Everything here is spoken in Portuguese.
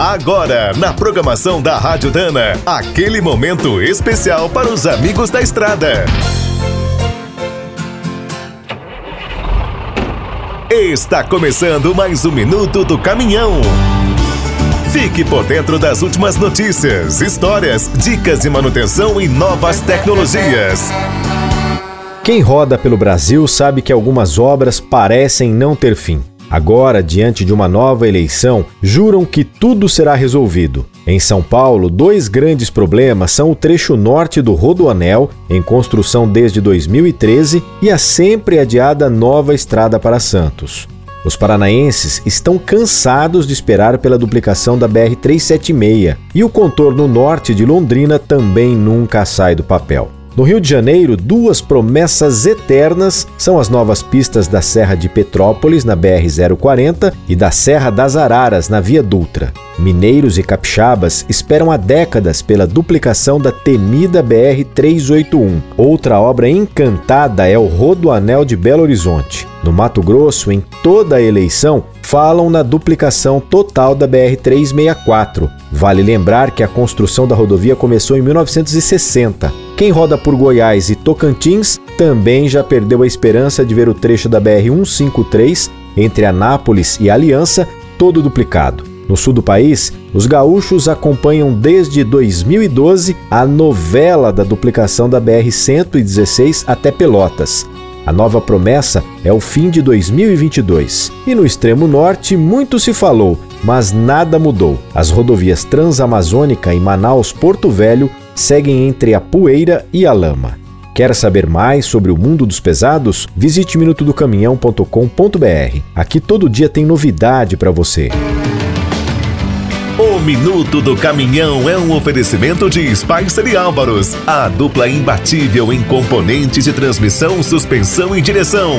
Agora, na programação da Rádio Dana, aquele momento especial para os amigos da estrada. Está começando mais um minuto do caminhão. Fique por dentro das últimas notícias, histórias, dicas de manutenção e novas tecnologias. Quem roda pelo Brasil sabe que algumas obras parecem não ter fim. Agora, diante de uma nova eleição, juram que tudo será resolvido. Em São Paulo, dois grandes problemas são o trecho norte do Rodoanel, em construção desde 2013, e a sempre adiada nova estrada para Santos. Os paranaenses estão cansados de esperar pela duplicação da BR-376 e o contorno norte de Londrina também nunca sai do papel. No Rio de Janeiro, duas promessas eternas são as novas pistas da Serra de Petrópolis, na BR-040, e da Serra das Araras, na Via Dutra. Mineiros e capixabas esperam há décadas pela duplicação da temida BR-381. Outra obra encantada é o Rodoanel de Belo Horizonte. No Mato Grosso, em toda a eleição, falam na duplicação total da BR-364. Vale lembrar que a construção da rodovia começou em 1960. Quem roda por Goiás e Tocantins também já perdeu a esperança de ver o trecho da BR-153 entre Anápolis e Aliança todo duplicado. No sul do país, os gaúchos acompanham desde 2012 a novela da duplicação da BR-116 até Pelotas. A nova promessa é o fim de 2022. E no extremo norte, muito se falou, mas nada mudou. As rodovias Transamazônica e Manaus-Porto Velho seguem entre a poeira e a lama. Quer saber mais sobre o mundo dos pesados? Visite minutodocaminhão.com.br. Aqui todo dia tem novidade para você. O Minuto do Caminhão é um oferecimento de Spicer e Álvaros, a dupla imbatível em componentes de transmissão, suspensão e direção.